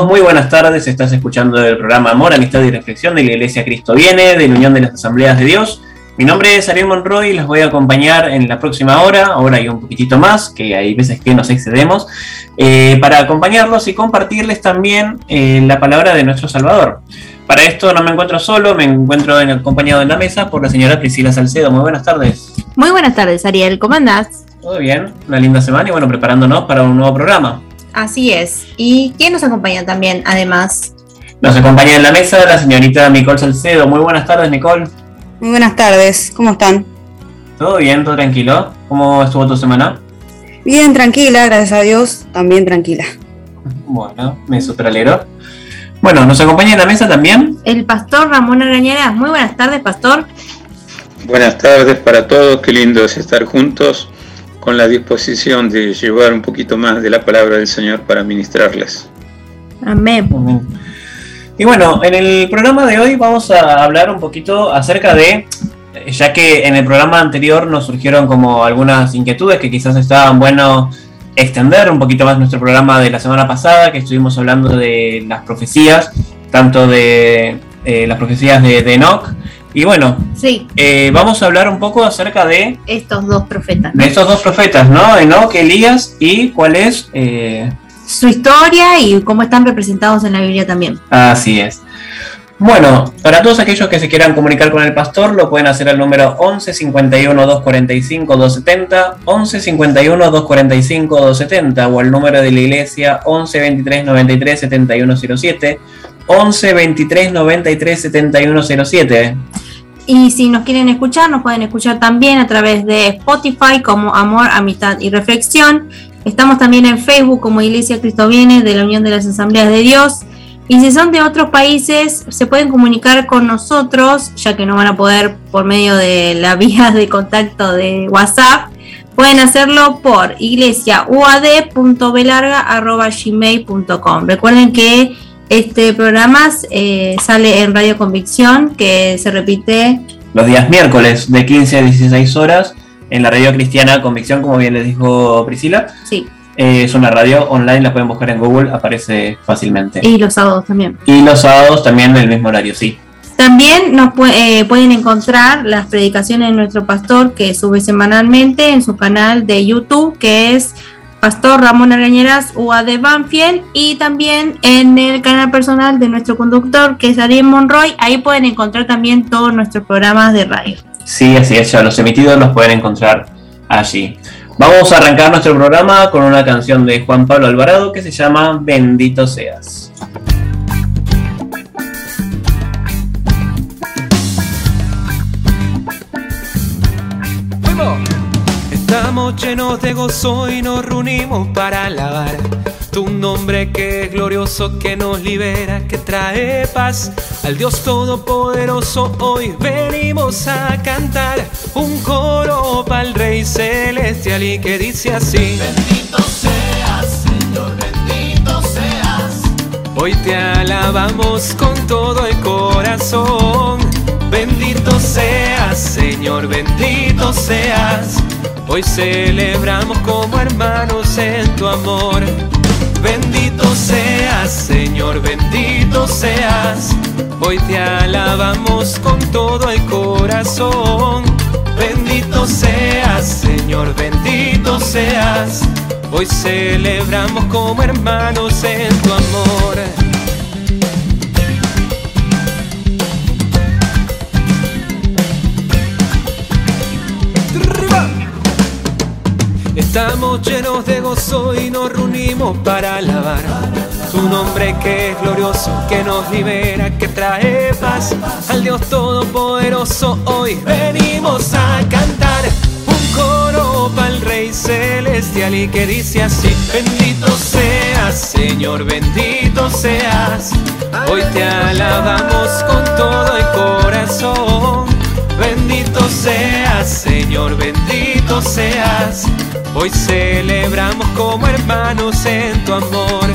todos, muy buenas tardes. Estás escuchando el programa Amor, Amistad y Reflexión de la Iglesia Cristo Viene, de la Unión de las Asambleas de Dios. Mi nombre es Ariel Monroy y los voy a acompañar en la próxima hora, ahora y un poquitito más, que hay veces que nos excedemos, eh, para acompañarlos y compartirles también eh, la palabra de nuestro Salvador. Para esto no me encuentro solo, me encuentro acompañado en la mesa por la señora Priscila Salcedo. Muy buenas tardes. Muy buenas tardes, Ariel. ¿Cómo andás? Todo bien, una linda semana y bueno, preparándonos para un nuevo programa. Así es. ¿Y quién nos acompaña también, además? Nos acompaña en la mesa la señorita Nicole Salcedo. Muy buenas tardes, Nicole. Muy buenas tardes, ¿cómo están? ¿Todo bien? ¿Todo tranquilo? ¿Cómo estuvo tu semana? Bien, tranquila, gracias a Dios, también tranquila. Bueno, me superalero. Bueno, nos acompaña en la mesa también el pastor Ramón Arañera. Muy buenas tardes, pastor. Buenas tardes para todos, qué lindo es estar juntos con la disposición de llevar un poquito más de la palabra del Señor para ministrarles. Amén. Y bueno, en el programa de hoy vamos a hablar un poquito acerca de, ya que en el programa anterior nos surgieron como algunas inquietudes que quizás estaban bueno extender un poquito más nuestro programa de la semana pasada, que estuvimos hablando de las profecías, tanto de eh, las profecías de, de Enoch, y bueno, sí. Eh, vamos a hablar un poco acerca de... Estos dos profetas. De estos dos profetas, ¿no? Enoch, Elías y cuál es... Eh, Su historia y cómo están representados en la Biblia también. Así es. Bueno, para todos aquellos que se quieran comunicar con el pastor, lo pueden hacer al número 11 51 245 270, 11 51 245 270 o al número de la iglesia 11 23 93 7107 11 23 93 71 07. Y si nos quieren escuchar, nos pueden escuchar también a través de Spotify como Amor, Amistad y Reflexión. Estamos también en Facebook como Iglesia Cristo Viene de la Unión de las Asambleas de Dios. Y si son de otros países, se pueden comunicar con nosotros, ya que no van a poder por medio de la vía de contacto de WhatsApp. Pueden hacerlo por iglesiauad.belarga.gmail.com. Recuerden que este programa eh, sale en Radio Convicción, que se repite los días miércoles de 15 a 16 horas en la radio cristiana Convicción, como bien les dijo Priscila. Sí. Eh, es una radio online, la pueden buscar en Google, aparece fácilmente. Y los sábados también. Y los sábados también en el mismo horario, sí. También nos eh, pueden encontrar las predicaciones de nuestro pastor que sube semanalmente en su canal de YouTube, que es Pastor Ramón Arañeras UAD Banfield y también en el canal personal de nuestro conductor que es Ariel Monroy. Ahí pueden encontrar también todos nuestros programas de radio. Sí, así es, ya los emitidos los pueden encontrar allí. Vamos a arrancar nuestro programa con una canción de Juan Pablo Alvarado que se llama Bendito seas. Estamos llenos de gozo y nos reunimos para alabar tu nombre que es glorioso, que nos libera, que trae paz. Al Dios Todopoderoso hoy venimos a cantar un coro para el Rey Celestial y que dice así. Bendito seas, Señor, bendito seas. Hoy te alabamos con todo el corazón. Bendito seas, Señor, bendito seas. Hoy celebramos como hermanos en tu amor. Bendito seas, Señor, bendito seas. Hoy te alabamos con todo el corazón. Bendito seas, Señor, bendito seas. Hoy celebramos como hermanos en tu amor. Estamos llenos de gozo y nos reunimos para alabar tu nombre que es glorioso, que nos libera, que trae paz al Dios Todopoderoso. Hoy venimos a cantar un coro para el Rey Celestial y que dice así, bendito seas Señor, bendito seas. Hoy te alabamos con todo el corazón. Bendito seas Señor, bendito seas. Hoy celebramos como hermanos en tu amor.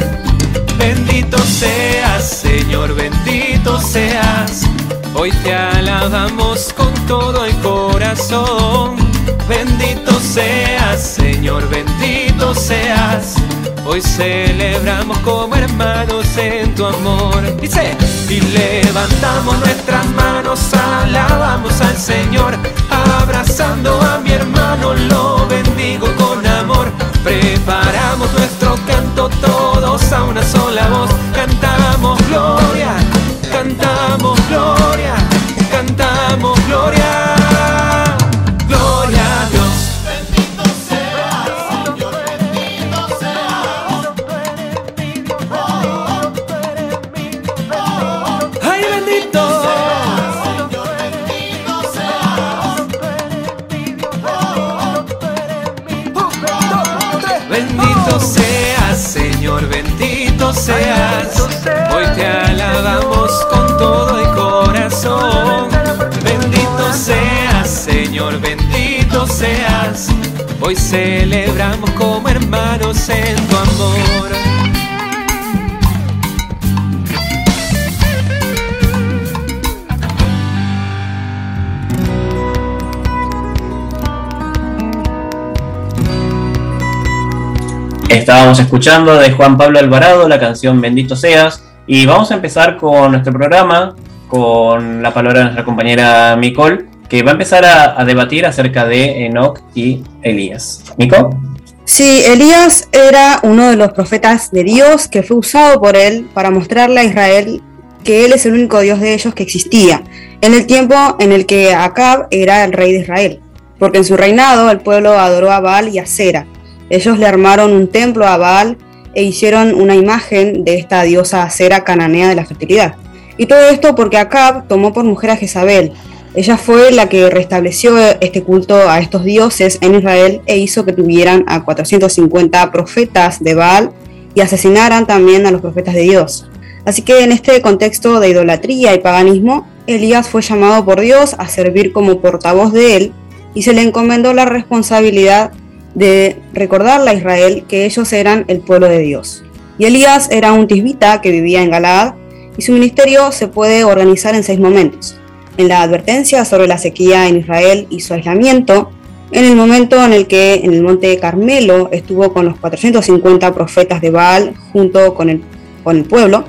Bendito seas, Señor, bendito seas. Hoy te alabamos con todo el corazón. Bendito seas, Señor, bendito seas. Hoy celebramos como hermanos en tu amor. Dice, y levantamos nuestras manos, alabamos al Señor, abrazando a mi hermano, lo bendigo con amor. Preparamos nuestro canto todos a una sola voz, cantamos gloria, cantamos gloria, cantamos. Gloria Señor, bendito seas. Hoy te alabamos con todo el corazón. Bendito seas, Señor, bendito seas. Hoy celebramos como hermanos en tu amor. Estábamos escuchando de Juan Pablo Alvarado la canción Bendito Seas y vamos a empezar con nuestro programa con la palabra de nuestra compañera Nicole que va a empezar a, debatir acerca de Enoch y Elías. Nico, Sí, Elías era uno de los profetas de Dios que fue usado por él para mostrarle a Israel que él es el único Dios de ellos que existía, en el tiempo en el que Acab era el rey de Israel, porque en su reinado el pueblo adoró a Baal y a Sera. Ellos le armaron un templo a Baal e hicieron una imagen de esta diosa Sera cananea de la fertilidad. Y todo esto porque Acab tomó por mujer a Jezabel. Ella fue la que restableció este culto a estos dioses en Israel e hizo que tuvieran a 450 profetas de Baal y asesinaran también a los profetas de Dios. Así que en este contexto de idolatría y paganismo, Elías fue llamado por Dios a servir como portavoz de él y se le encomendó la responsabilidad de recordarle a Israel que ellos eran el pueblo de Dios. Y Elías era un tisbita que vivía en Galaad y su ministerio se puede organizar en seis momentos. En la advertencia sobre la sequía en Israel y su aislamiento, en el momento en el que en el monte Carmelo estuvo con los 450 profetas de Baal junto con el, con el pueblo,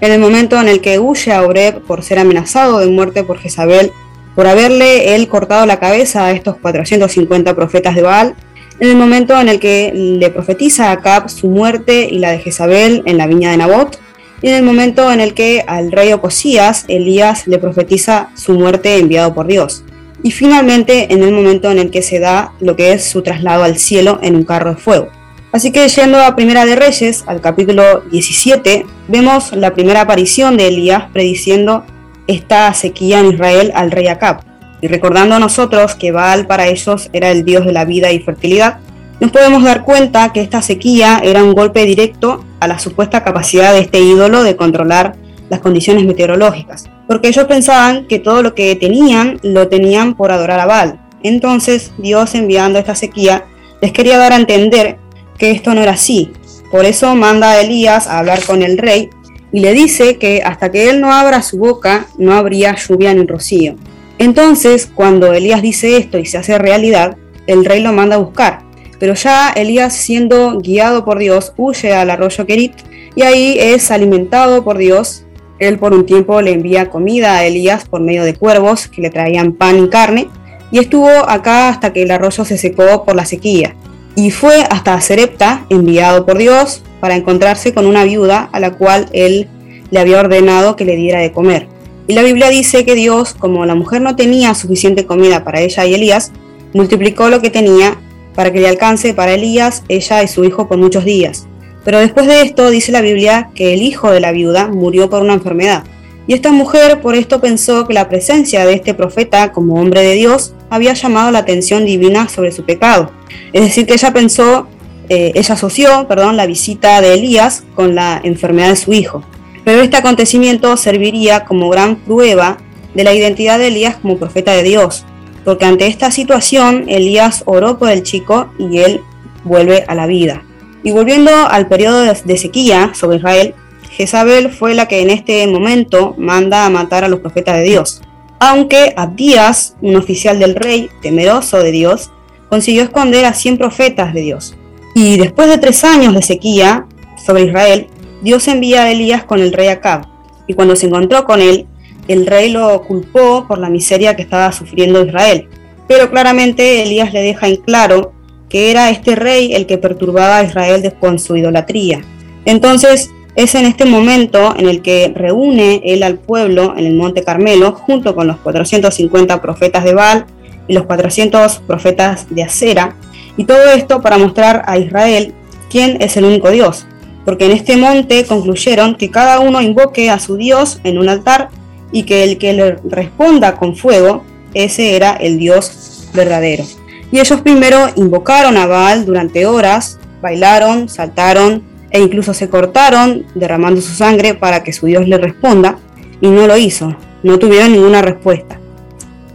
en el momento en el que huye a Oreb por ser amenazado de muerte por Jezabel, por haberle él cortado la cabeza a estos 450 profetas de Baal, en el momento en el que le profetiza a Acab su muerte y la de Jezabel en la viña de Nabot, y en el momento en el que al rey Ocosías, Elías le profetiza su muerte enviado por Dios. Y finalmente en el momento en el que se da lo que es su traslado al cielo en un carro de fuego. Así que yendo a Primera de Reyes, al capítulo 17, vemos la primera aparición de Elías prediciendo esta sequía en Israel al rey Acab. Y recordando a nosotros que Baal para ellos era el dios de la vida y fertilidad, nos podemos dar cuenta que esta sequía era un golpe directo a la supuesta capacidad de este ídolo de controlar las condiciones meteorológicas, porque ellos pensaban que todo lo que tenían lo tenían por adorar a Baal. Entonces Dios enviando esta sequía les quería dar a entender que esto no era así. Por eso manda a Elías a hablar con el rey y le dice que hasta que él no abra su boca no habría lluvia ni rocío. Entonces, cuando Elías dice esto y se hace realidad, el rey lo manda a buscar. Pero ya Elías, siendo guiado por Dios, huye al arroyo Kerit y ahí es alimentado por Dios. Él por un tiempo le envía comida a Elías por medio de cuervos que le traían pan y carne y estuvo acá hasta que el arroyo se secó por la sequía. Y fue hasta Serepta, enviado por Dios, para encontrarse con una viuda a la cual él le había ordenado que le diera de comer. Y la Biblia dice que Dios, como la mujer no tenía suficiente comida para ella y Elías, multiplicó lo que tenía para que le alcance para Elías, ella y su hijo por muchos días. Pero después de esto dice la Biblia que el hijo de la viuda murió por una enfermedad. Y esta mujer por esto pensó que la presencia de este profeta como hombre de Dios había llamado la atención divina sobre su pecado. Es decir, que ella pensó, eh, ella asoció, perdón, la visita de Elías con la enfermedad de su hijo. Pero este acontecimiento serviría como gran prueba de la identidad de Elías como profeta de Dios, porque ante esta situación Elías oró por el chico y él vuelve a la vida. Y volviendo al periodo de sequía sobre Israel, Jezabel fue la que en este momento manda a matar a los profetas de Dios. Aunque Abdías, un oficial del rey, temeroso de Dios, consiguió esconder a 100 profetas de Dios. Y después de tres años de sequía sobre Israel, Dios envía a Elías con el rey Acab. Y cuando se encontró con él, el rey lo culpó por la miseria que estaba sufriendo Israel. Pero claramente Elías le deja en claro que era este rey el que perturbaba a Israel con su idolatría. Entonces es en este momento en el que reúne él al pueblo en el monte Carmelo junto con los 450 profetas de Baal y los 400 profetas de Acera, y todo esto para mostrar a Israel quién es el único Dios, porque en este monte concluyeron que cada uno invoque a su Dios en un altar y que el que le responda con fuego, ese era el Dios verdadero. Y ellos primero invocaron a Baal durante horas, bailaron, saltaron e incluso se cortaron derramando su sangre para que su Dios le responda, y no lo hizo, no tuvieron ninguna respuesta.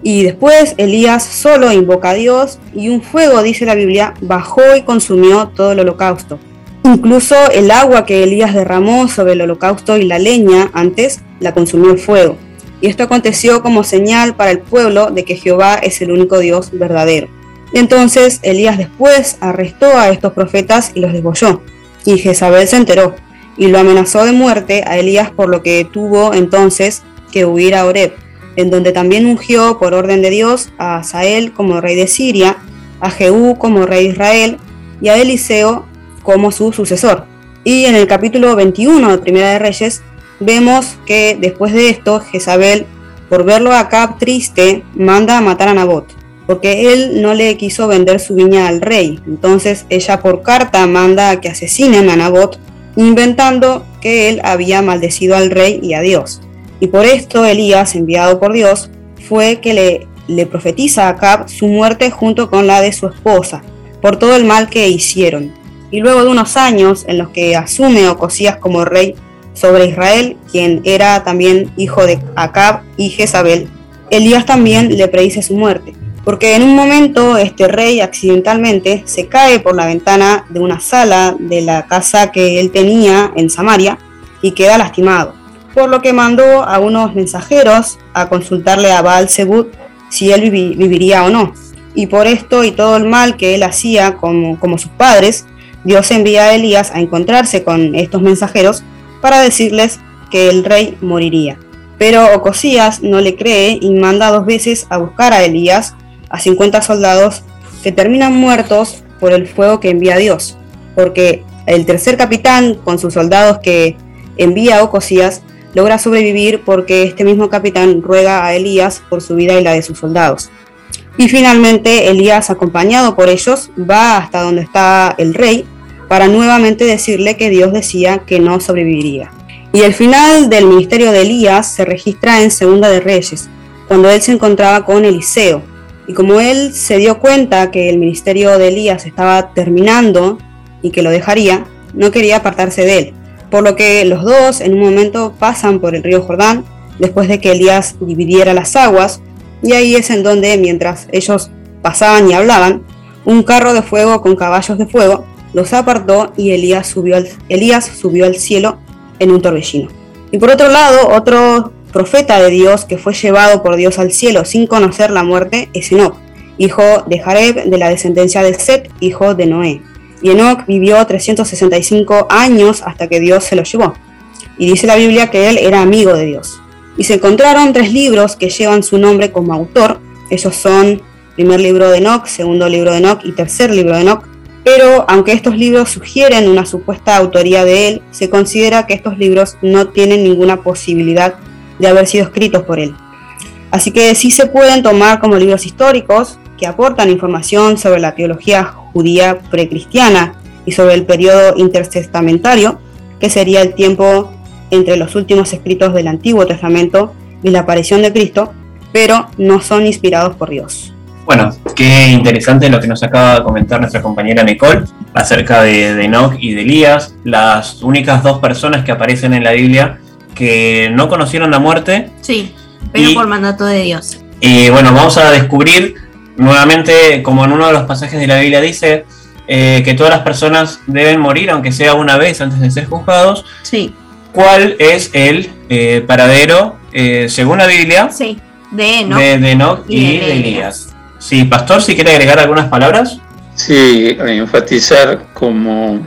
Y después Elías solo invoca a Dios y un fuego, dice la Biblia, bajó y consumió todo el holocausto. Incluso el agua que Elías derramó sobre el holocausto y la leña antes la consumió el fuego. Y esto aconteció como señal para el pueblo de que Jehová es el único Dios verdadero. Y entonces Elías después arrestó a estos profetas y los degolló. Y Jezabel se enteró y lo amenazó de muerte a Elías por lo que tuvo entonces que huir a Oreb, en donde también ungió por orden de Dios a Asael como rey de Siria, a Jehú como rey de Israel y a Eliseo como su sucesor. Y en el capítulo 21 de Primera de Reyes vemos que después de esto Jezabel, por verlo a Acab triste, manda a matar a Nabot, porque él no le quiso vender su viña al rey. Entonces ella por carta manda a que asesinen a Nabot, inventando que él había maldecido al rey y a Dios. Y por esto Elías, enviado por Dios, fue que le, le profetiza a Acab su muerte junto con la de su esposa, por todo el mal que hicieron. Y luego de unos años en los que asume Ocosías como rey sobre Israel, quien era también hijo de Acab y Jezabel, Elías también le predice su muerte, porque en un momento este rey accidentalmente se cae por la ventana de una sala de la casa que él tenía en Samaria y queda lastimado, por lo que mandó a unos mensajeros a consultarle a Baal Zebud si él vivi- viviría o no. Y por esto y todo el mal que él hacía como, como sus padres, Dios envía a Elías a encontrarse con estos mensajeros para decirles que el rey moriría. Pero Ocosías no le cree y manda dos veces a buscar a Elías, a 50 soldados, que terminan muertos por el fuego que envía Dios. Porque el tercer capitán, con sus soldados que envía a Ocosías, logra sobrevivir porque este mismo capitán ruega a Elías por su vida y la de sus soldados. Y finalmente Elías, acompañado por ellos, va hasta donde está el rey para nuevamente decirle que Dios decía que no sobreviviría. Y el final del ministerio de Elías se registra en Segunda de Reyes, cuando él se encontraba con Eliseo. Y como él se dio cuenta que el ministerio de Elías estaba terminando y que lo dejaría, no quería apartarse de él. Por lo que los dos en un momento pasan por el río Jordán, después de que Elías dividiera las aguas, y ahí es en donde, mientras ellos pasaban y hablaban, un carro de fuego con caballos de fuego los apartó y Elías subió al, Elías subió al cielo en un torbellino. Y por otro lado, otro profeta de Dios que fue llevado por Dios al cielo sin conocer la muerte es Enoch, hijo de Jareb de la descendencia de Set, hijo de Noé. Y Enoch vivió 365 años hasta que Dios se lo llevó. Y dice la Biblia que él era amigo de Dios. Y se encontraron tres libros que llevan su nombre como autor. Ellos son primer libro de Enoch, segundo libro de Enoch y tercer libro de Enoch. Pero aunque estos libros sugieren una supuesta autoría de él, se considera que estos libros no tienen ninguna posibilidad de haber sido escritos por él. Así que sí se pueden tomar como libros históricos que aportan información sobre la teología judía precristiana y sobre el periodo intertestamentario, que sería el tiempo entre los últimos escritos del Antiguo Testamento y la aparición de Cristo, pero no son inspirados por Dios. Bueno, qué interesante lo que nos acaba de comentar nuestra compañera Nicole acerca de, de Enoch y de Elías, las únicas dos personas que aparecen en la Biblia que no conocieron la muerte. Sí, pero Y- por mandato de Dios. Y bueno, vamos a descubrir nuevamente, como en uno de los pasajes de la Biblia dice, eh, que todas las personas deben morir, aunque sea una vez antes de ser juzgados. Sí, ¿Cuál es el eh, paradero, eh, según la Biblia, sí, de Enoch. de, de Enoch y, y de de Elías. Sí, Pastor, si quiere agregar algunas palabras. Sí, enfatizar como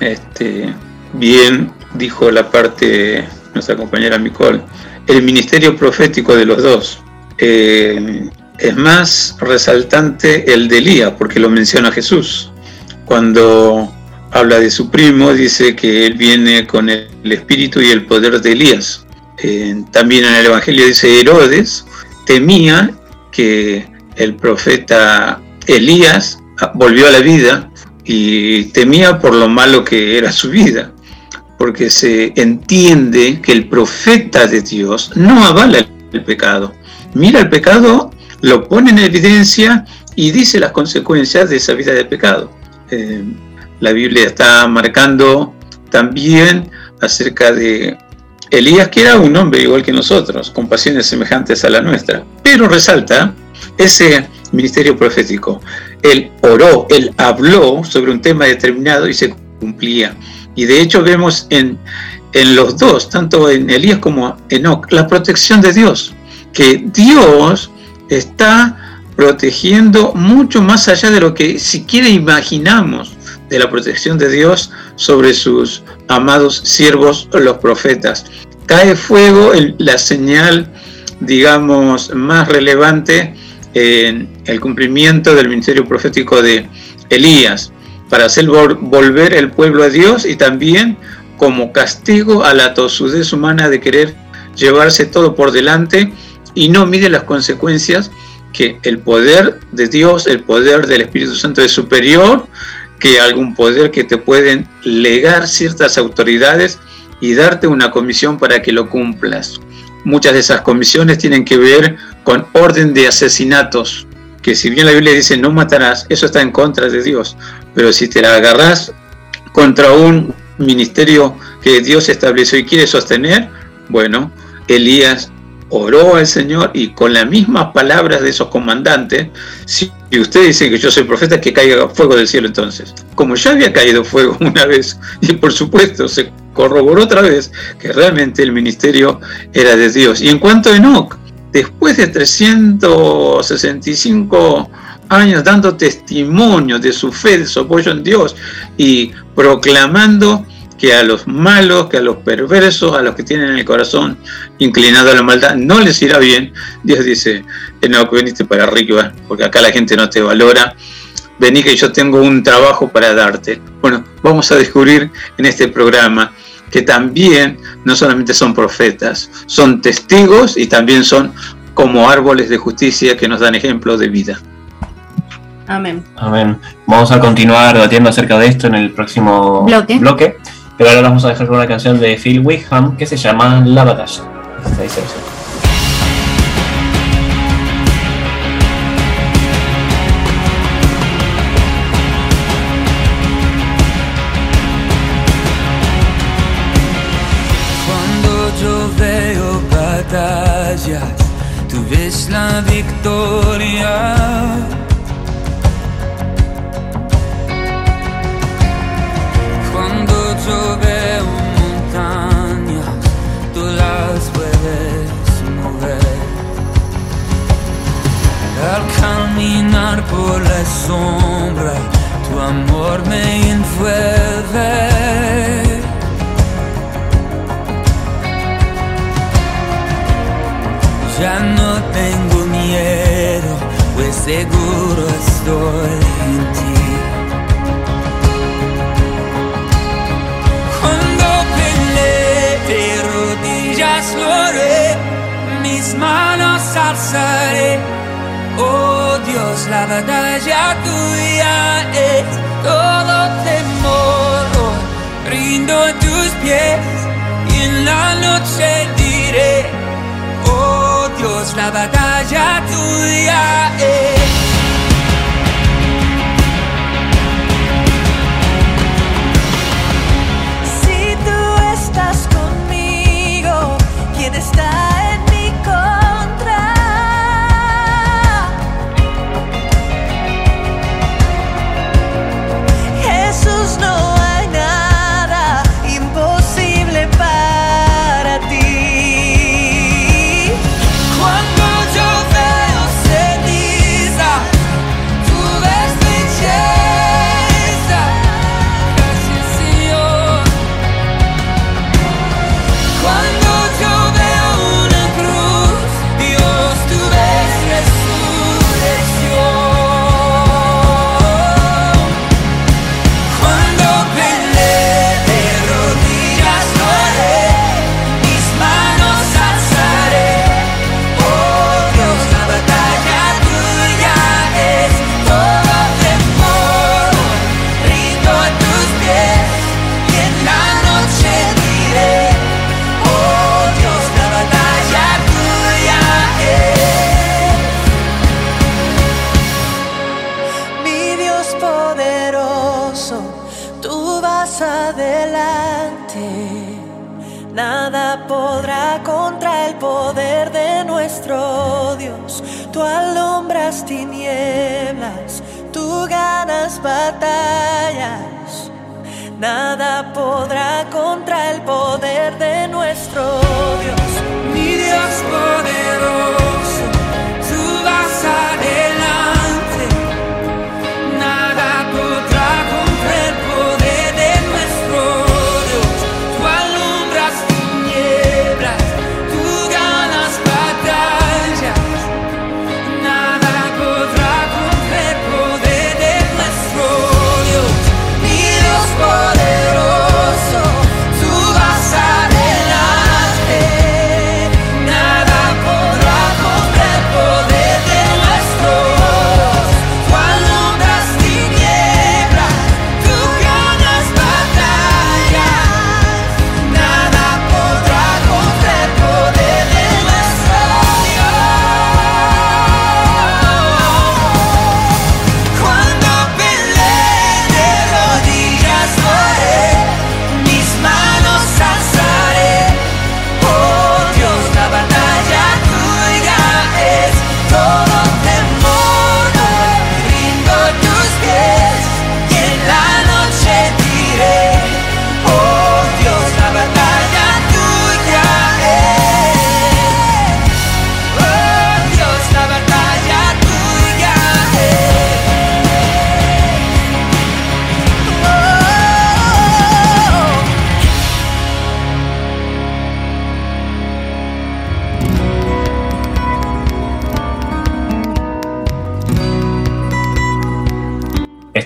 este, bien dijo la parte nuestra compañera Micol, el ministerio profético de los dos. Eh, es más resaltante el de Elías, porque lo menciona Jesús. Cuando habla de su primo, dice que él viene con el, espíritu y el poder de Elías. Eh, también en el Evangelio dice Herodes temía que el profeta Elías volvió a la vida y temía por lo malo que era su vida, porque se entiende que el profeta de Dios no avala el pecado. Mira el pecado, lo pone en evidencia y dice las consecuencias de esa vida de pecado. Eh, la Biblia está marcando también acerca de Elías, que era un hombre igual que nosotros, con pasiones semejantes a la nuestra, pero resalta ese ministerio profético. Él oró, él habló sobre un tema determinado y se cumplía. Y de hecho vemos en, en los dos, tanto en Elías como en Enoch, la protección de Dios, que Dios está protegiendo mucho más allá de lo que siquiera imaginamos de la protección de Dios sobre sus amados siervos, los profetas. Cae fuego, la señal, digamos, más relevante en el cumplimiento del ministerio profético de Elías, para hacer volver el pueblo a Dios y también como castigo a la tosudez humana de querer llevarse todo por delante y no mide las consecuencias que el poder de Dios, el poder del Espíritu Santo es superior que algún poder que te pueden legar ciertas autoridades y darte una comisión para que lo cumplas. Muchas de esas comisiones tienen que ver con orden de asesinatos, que si bien la Biblia dice no matarás, eso está en contra de Dios, pero si te la agarras contra un ministerio que Dios estableció y quiere sostener, bueno, Elías oró al Señor y con las mismas palabras de esos comandantes, si usted dice que yo soy profeta, que caiga fuego del cielo entonces. Como ya había caído fuego una vez y por supuesto se corroboró otra vez que realmente el ministerio era de Dios. Y en cuanto a Enoch, después de 365 años dando testimonio de su fe, de su apoyo en Dios y proclamando que a los malos, que a los perversos, a los que tienen el corazón inclinado a la maldad, no les irá bien. Dios dice, no, que viniste para arriba, porque acá la gente no te valora. Vení que yo tengo un trabajo para darte. Bueno, vamos a descubrir en este programa que también no solamente son profetas, son testigos y también son como árboles de justicia que nos dan ejemplo de vida. Amén. Amén. Vamos a continuar debatiendo acerca de esto en el próximo Bloque. bloque. Pero ahora vamos a dejar con una canción de Phil Wickham que se llama La Batalla. Esta dice así. La victoria. Cuando yo veo montañas, tú las puedes mover. Al caminar por la sombra, tu amor me envuelve. Seguro estoy en ti. Cuando peleé de rodillas lo haré, mis manos alzaré. Oh Dios, la batalla tuya es todo temor. Rindo a tus pies y en la noche diré. Oh Dios, la batalla tuya es.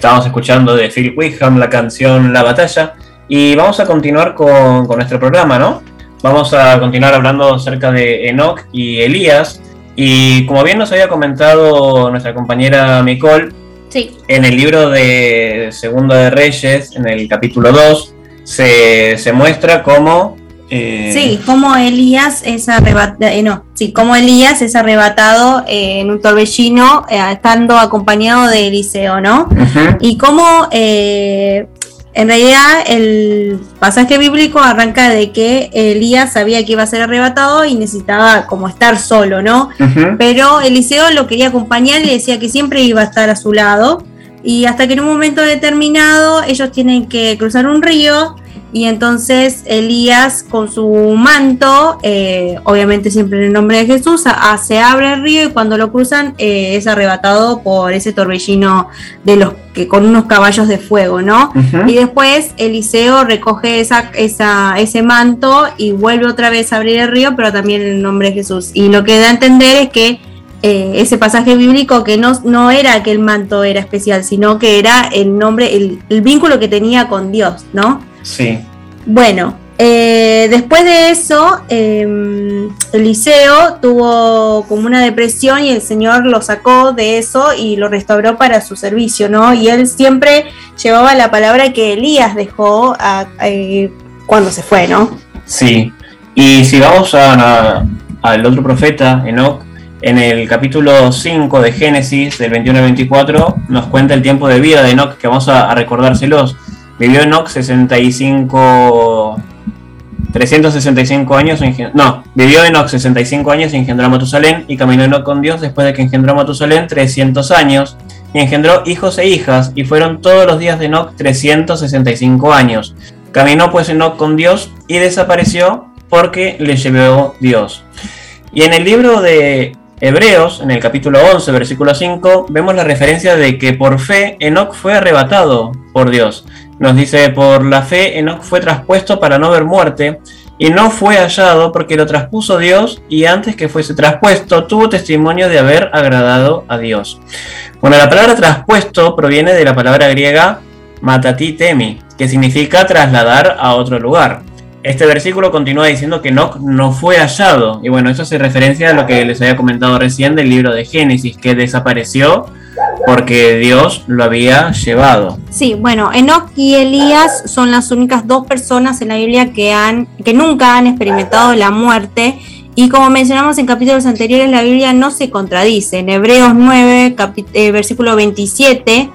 Estábamos escuchando de Phil Wickham la canción La Batalla y vamos a continuar con, con nuestro programa, ¿no? Vamos a continuar hablando acerca de Enoch y Elías y como bien nos había comentado nuestra compañera Nicole, Sí, en el libro de Segundo de Reyes, en el capítulo 2, se, se muestra cómo... eh, sí, como Elías es arrebatado, no, sí, como Elías es arrebatado eh, en un torbellino eh, estando acompañado de Eliseo, ¿no? Y cómo eh, en realidad el pasaje bíblico arranca de que Elías sabía que iba a ser arrebatado y necesitaba como estar solo, ¿no? Pero Eliseo lo quería acompañar y le decía que siempre iba a estar a su lado. Y hasta que en un momento determinado ellos tienen que cruzar un río y entonces Elías con su manto, eh, obviamente siempre en el nombre de Jesús, a- a- se abre el río y cuando lo cruzan eh, es arrebatado por ese torbellino de los que con unos caballos de fuego, ¿no? Y después Eliseo recoge esa, esa, ese manto y vuelve otra vez a abrir el río, pero también en el nombre de Jesús. Y lo que da a entender es que eh, ese pasaje bíblico que no, no era que el manto era especial, sino que era el nombre, el, el vínculo que tenía con Dios, ¿no? Sí, Bueno, eh, después de eso, eh, Eliseo tuvo como una depresión y el Señor lo sacó de eso y lo restauró para su servicio, ¿no? Y él siempre llevaba la palabra que Elías dejó a- eh, cuando se fue, ¿no? Sí, y si vamos al otro profeta, Enoch, en el capítulo 5 de Génesis, del 21 al 24, nos cuenta el tiempo de vida de Enoch, que vamos a, a recordárselos. Vivió Enoch 65... 365 años, no, vivió Enoch 65 años y engendró a Matusalén, y caminó Enoch con Dios después de que engendró a Matusalén 300 años, y engendró hijos e hijas, y fueron todos los días de Enoch 365 años. Caminó pues Enoch con Dios y desapareció porque le llevó Dios. Y en el libro de Hebreos, en el capítulo 11, versículo 5, vemos la referencia de que por fe Enoch fue arrebatado por Dios. Nos dice, por la fe Enoch fue traspuesto para no ver muerte, y no fue hallado porque lo traspuso Dios, y antes que fuese traspuesto tuvo testimonio de haber agradado a Dios. Bueno, la palabra traspuesto proviene de la palabra griega matatitemi, que significa trasladar a otro lugar. Este versículo continúa diciendo que Enoch no fue hallado, y bueno, eso hace referencia a lo que les había comentado recién del libro de Génesis, que desapareció porque Dios lo había llevado. Sí, bueno, Enoch y Elías son las únicas dos personas en la Biblia que han, que nunca han experimentado la muerte. Y como mencionamos en capítulos anteriores, la Biblia no se contradice. En Hebreos 9, capi- eh, versículo 27,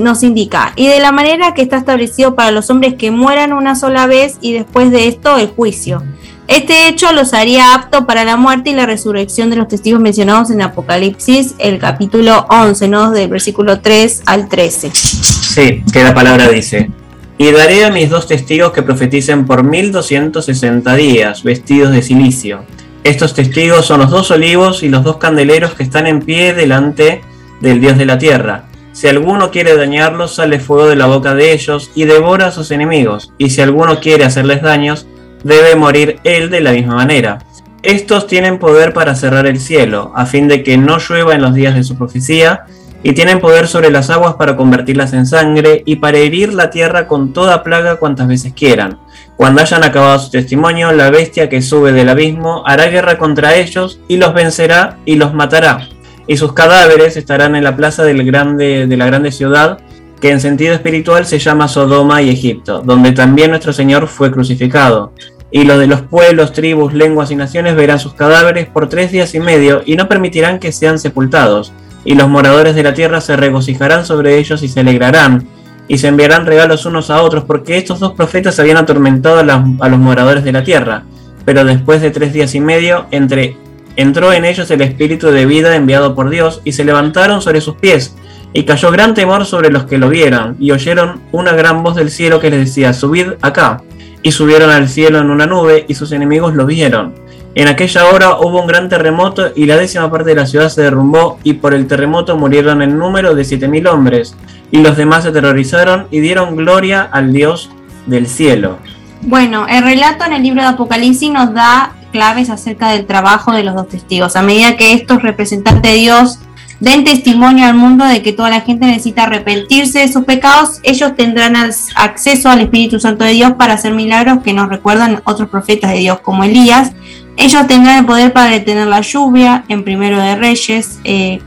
nos indica, y de la manera que está establecido para los hombres que mueran una sola vez y después de esto el juicio. Este hecho los haría apto para la muerte y la resurrección de los testigos mencionados en Apocalipsis, el capítulo 11, ¿no? Del versículo 3 al 13. Sí, que la palabra dice, y daré a mis dos testigos que profeticen por 1260 días, vestidos de silicio. Estos testigos son los dos olivos y los dos candeleros que están en pie delante del Dios de la tierra. Si alguno quiere dañarlos, sale fuego de la boca de ellos y devora a sus enemigos. Y si alguno quiere hacerles daños, debe morir él de la misma manera. Estos tienen poder para cerrar el cielo, a fin de que no llueva en los días de su profecía, y tienen poder sobre las aguas para convertirlas en sangre, y para herir la tierra con toda plaga cuantas veces quieran. Cuando hayan acabado su testimonio, la bestia que sube del abismo hará guerra contra ellos, y los vencerá y los matará y sus cadáveres estarán en la plaza del grande, de la grande ciudad, que en sentido espiritual se llama Sodoma y Egipto, donde también nuestro Señor fue crucificado. Y los de los pueblos, tribus, lenguas y naciones verán sus cadáveres por tres días y medio y no permitirán que sean sepultados. Y los moradores de la tierra se regocijarán sobre ellos y se alegrarán, y se enviarán regalos unos a otros, porque estos dos profetas habían atormentado a, los moradores de la tierra. Pero después de tres días y medio, entre entró en ellos el espíritu de vida enviado por Dios, y se levantaron sobre sus pies, y cayó gran temor sobre los que lo vieron, y oyeron una gran voz del cielo que les decía, subid acá. Y subieron al cielo en una nube, y sus enemigos lo vieron. En aquella hora hubo un gran terremoto, y la décima parte de la ciudad se derrumbó, y por el terremoto murieron en número de siete mil hombres, y los demás se aterrorizaron y dieron gloria al Dios del cielo. Bueno, el relato en el libro de Apocalipsis nos da claves acerca del trabajo de los dos testigos. A medida que estos representantes de Dios den testimonio al mundo de que toda la gente necesita arrepentirse de sus pecados, ellos tendrán acceso al Espíritu Santo de Dios para hacer milagros que nos recuerdan otros profetas de Dios como Elías. Ellos tendrán el poder para detener la lluvia en Primero de Reyes, eh,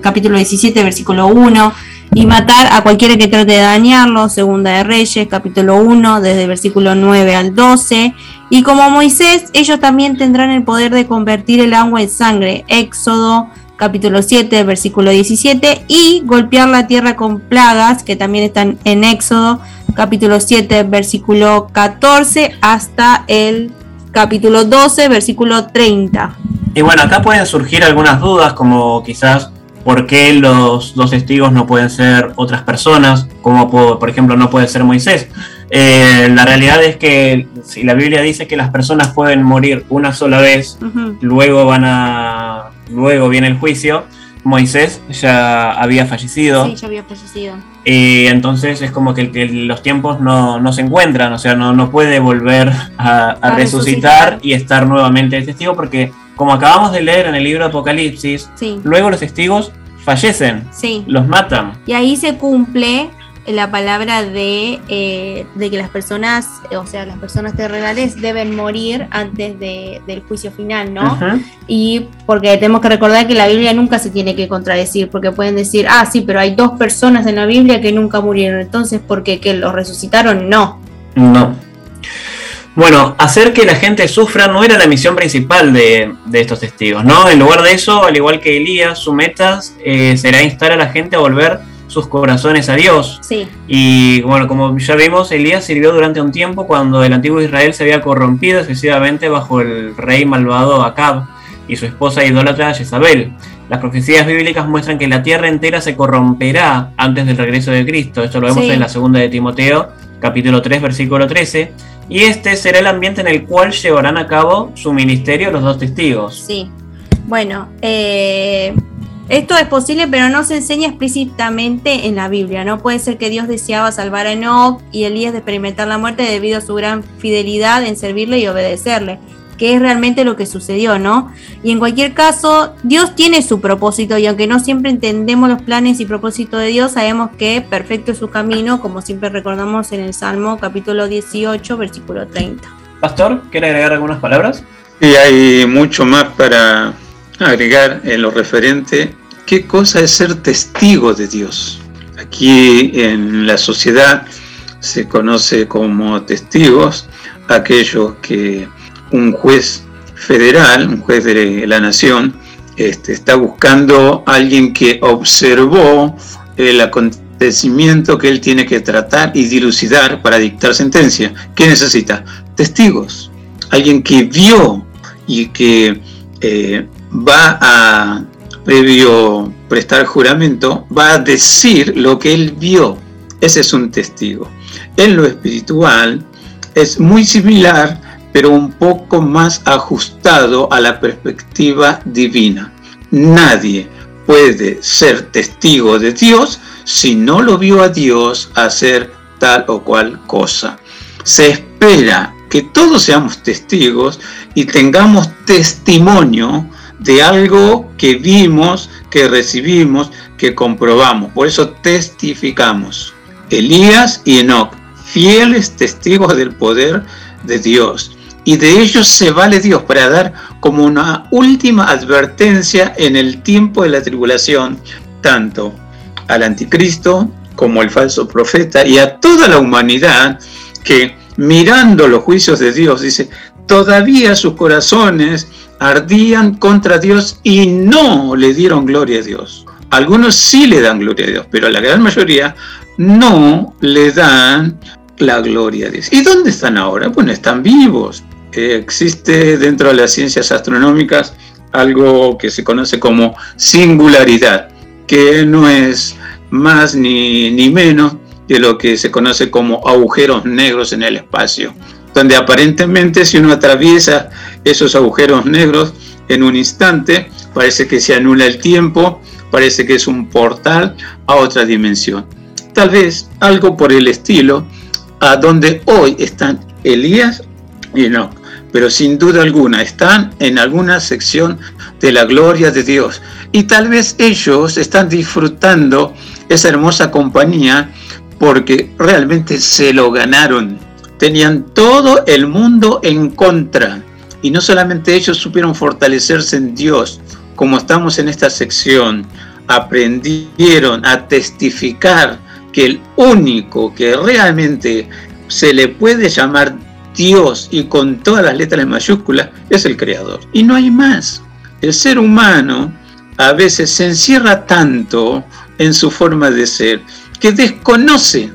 capítulo 17, versículo 1 y matar a cualquiera que trate de dañarlo, Segunda de Reyes, capítulo 1, desde el versículo 9 al 12. Y como Moisés, ellos también tendrán el poder de convertir el agua en sangre, Éxodo capítulo 7, versículo 17, y golpear la tierra con plagas, que también están en Éxodo capítulo 7, versículo 14, hasta el capítulo 12, versículo 30. Y bueno, acá pueden surgir algunas dudas, como quizás por qué los dos testigos no pueden ser otras personas, como por ejemplo no puede ser Moisés. Eh, la realidad es que si la Biblia dice que las personas pueden morir una sola vez, luego van a, luego viene el juicio. Moisés ya había fallecido. Sí, ya había fallecido. Y entonces es como que, los tiempos no, se encuentran, o sea, no, no puede volver a, resucitar, y estar nuevamente el testigo porque como acabamos de leer en el libro Apocalipsis, luego los testigos fallecen, los matan. Y ahí se cumple la palabra de, eh, de que las personas, o sea, las personas terrenales deben morir antes del juicio final, ¿no? Y porque tenemos que recordar que la Biblia nunca se tiene que contradecir, porque pueden decir, ah, sí, pero hay dos personas en la Biblia que nunca murieron, entonces, ¿por qué? ¿Que los resucitaron? No. No. Bueno, hacer que la gente sufra no era la misión principal de, estos testigos, ¿no? En lugar de eso, al igual que Elías, su meta eh, será instar a la gente a volver sus corazones a Dios. Sí. Y bueno, como ya vimos, Elías sirvió durante un tiempo cuando el antiguo Israel se había corrompido excesivamente bajo el rey malvado Acab y su esposa idólatra Jezabel. Las profecías bíblicas muestran que la tierra entera se corromperá antes del regreso de Cristo. Esto lo vemos en la segunda de Timoteo, capítulo 3, versículo 13 y este será el ambiente en el cual llevarán a cabo su ministerio los dos testigos. Sí. Bueno, eh, esto es posible, pero no se enseña explícitamente en la Biblia. No puede ser que Dios deseaba salvar a Enoch y Elías de experimentar la muerte debido a su gran fidelidad en servirle y obedecerle que es realmente lo que sucedió, ¿no? Y en cualquier caso, Dios tiene su propósito y aunque no siempre entendemos los planes y propósitos de Dios, sabemos que perfecto es su camino, como siempre recordamos en el Salmo capítulo 18, versículo 30. Pastor, ¿quiere agregar algunas palabras? Sí, hay mucho más para agregar en lo referente. ¿Qué cosa es ser testigo de Dios? Aquí en la sociedad se conoce como testigos aquellos que un juez federal, un juez de la nación, este, está buscando a alguien que observó el acontecimiento que él tiene que tratar y dilucidar para dictar sentencia. ¿Qué necesita? Testigos. Alguien que vio y que eh, va a, previo prestar juramento, va a decir lo que él vio. Ese es un testigo. En lo espiritual es muy similar, pero un poco más ajustado a la perspectiva divina. Nadie puede ser testigo de Dios si no lo vio a Dios hacer tal o cual cosa. Se espera que todos seamos testigos y tengamos testimonio de algo que vimos, que recibimos, que comprobamos. Por eso testificamos. Elías y Enoch, fieles testigos del poder de Dios. Y de ellos se vale Dios para dar como una última advertencia en el tiempo de la tribulación, tanto al anticristo como al falso profeta y a toda la humanidad que mirando los juicios de Dios, dice, todavía sus corazones ardían contra Dios y no le dieron gloria a Dios. Algunos sí le dan gloria a Dios, pero la gran mayoría no le dan la gloria a Dios. ¿Y dónde están ahora? Bueno, están vivos. existe dentro de las ciencias astronómicas algo que se conoce como singularidad, que no es más ni, ni menos de lo que se conoce como agujeros negros en el espacio, donde aparentemente si uno atraviesa esos agujeros negros en un instante, parece que se anula el tiempo, parece que es un portal a otra dimensión. Tal vez algo por el estilo a donde hoy están Elías y no, pero sin duda alguna están en alguna sección de la gloria de Dios. Y tal vez ellos están disfrutando esa hermosa compañía porque realmente se lo ganaron. Tenían todo el mundo en contra. Y no solamente ellos supieron fortalecerse en Dios, como estamos en esta sección, aprendieron a testificar que el único que realmente se le puede llamar Dios y con todas las letras en mayúsculas es el Creador. Y no hay más. El ser humano a veces se encierra tanto en su forma de ser que desconoce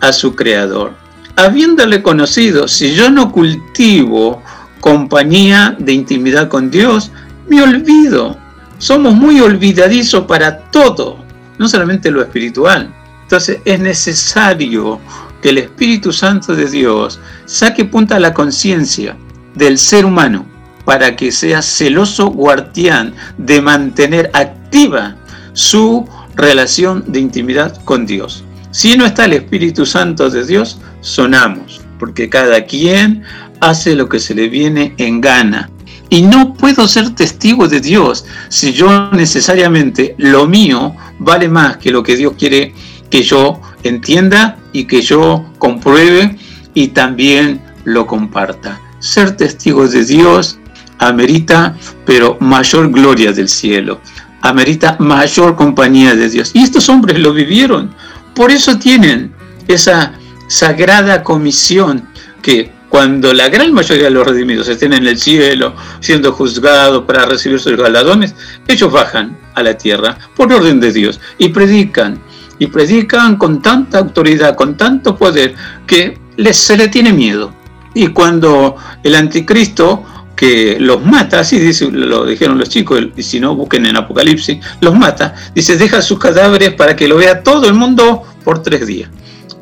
a su creador. Habiéndole conocido, si yo no cultivo compañía de intimidad con Dios, me olvido. Somos muy olvidadizos para todo, no solamente lo espiritual. Entonces es necesario que el Espíritu Santo de Dios saque punta a la conciencia del ser humano para que sea celoso guardián de mantener activa su relación de intimidad con Dios. Si no está el Espíritu Santo de Dios, sonamos, porque cada quien hace lo que se le viene en gana. Y no puedo ser testigo de Dios si yo necesariamente lo mío vale más que lo que Dios quiere que yo entienda y que yo compruebe y también lo comparta. Ser testigo de Dios amerita, pero mayor gloria del cielo amerita mayor compañía de Dios. Y estos hombres lo vivieron. Por eso tienen esa sagrada comisión que cuando la gran mayoría de los redimidos estén en el cielo siendo juzgados para recibir sus galardones, ellos bajan a la tierra por orden de Dios y predican. Y predican con tanta autoridad, con tanto poder, que les, se le tiene miedo. Y cuando el anticristo que los mata, así dice, lo dijeron los chicos, y si no busquen en Apocalipsis, los mata, dice, deja sus cadáveres para que lo vea todo el mundo por tres días.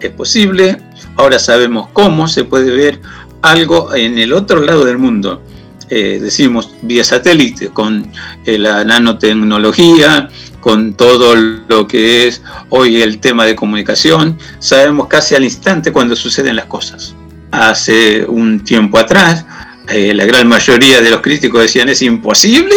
Es posible, ahora sabemos cómo se puede ver algo en el otro lado del mundo. Eh, decimos vía satélite, con eh, la nanotecnología, con todo lo que es hoy el tema de comunicación, sabemos casi al instante cuando suceden las cosas. Hace un tiempo atrás, eh, la gran mayoría de los críticos decían es imposible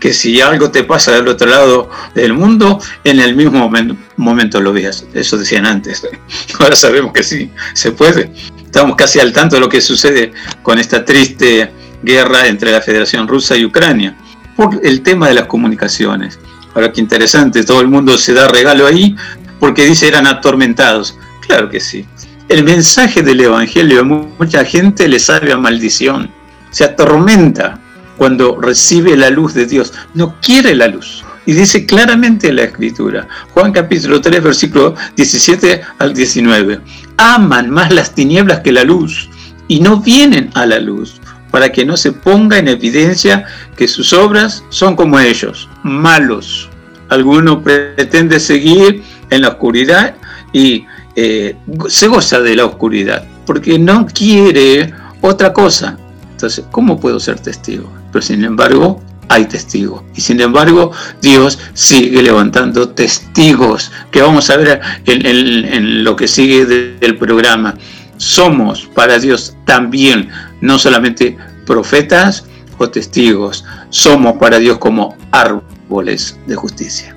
que si algo te pasa del otro lado del mundo, en el mismo momento, lo veas. Eso decían antes. Ahora sabemos que sí, se puede. Estamos casi al tanto de lo que sucede con esta triste guerra entre la Federación Rusa y Ucrania por el tema de las comunicaciones. Ahora qué interesante, todo el mundo se da regalo ahí porque dice eran atormentados. Claro que sí. El mensaje del Evangelio a mucha gente le sabe a maldición se atormenta cuando recibe la luz de Dios. No quiere la luz. Y dice claramente la escritura, Juan capítulo 3, versículo 17 al 19, aman más las tinieblas que la luz y no vienen a la luz para que no se ponga en evidencia que sus obras son como ellos, malos. Alguno pretende seguir en la oscuridad y eh, se goza de la oscuridad, porque no quiere otra cosa. Entonces, ¿cómo puedo ser testigo? Pero sin embargo, hay testigos. Y sin embargo, Dios sigue levantando testigos, que vamos a ver en, lo que sigue del programa. Somos para Dios también, no solamente profetas o testigos, somos para Dios como árboles de justicia.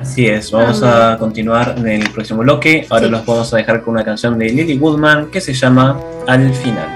Así es, vamos a continuar en el próximo bloque. Ahora los vamos a dejar con una canción de Lily Woodman que se llama Al final.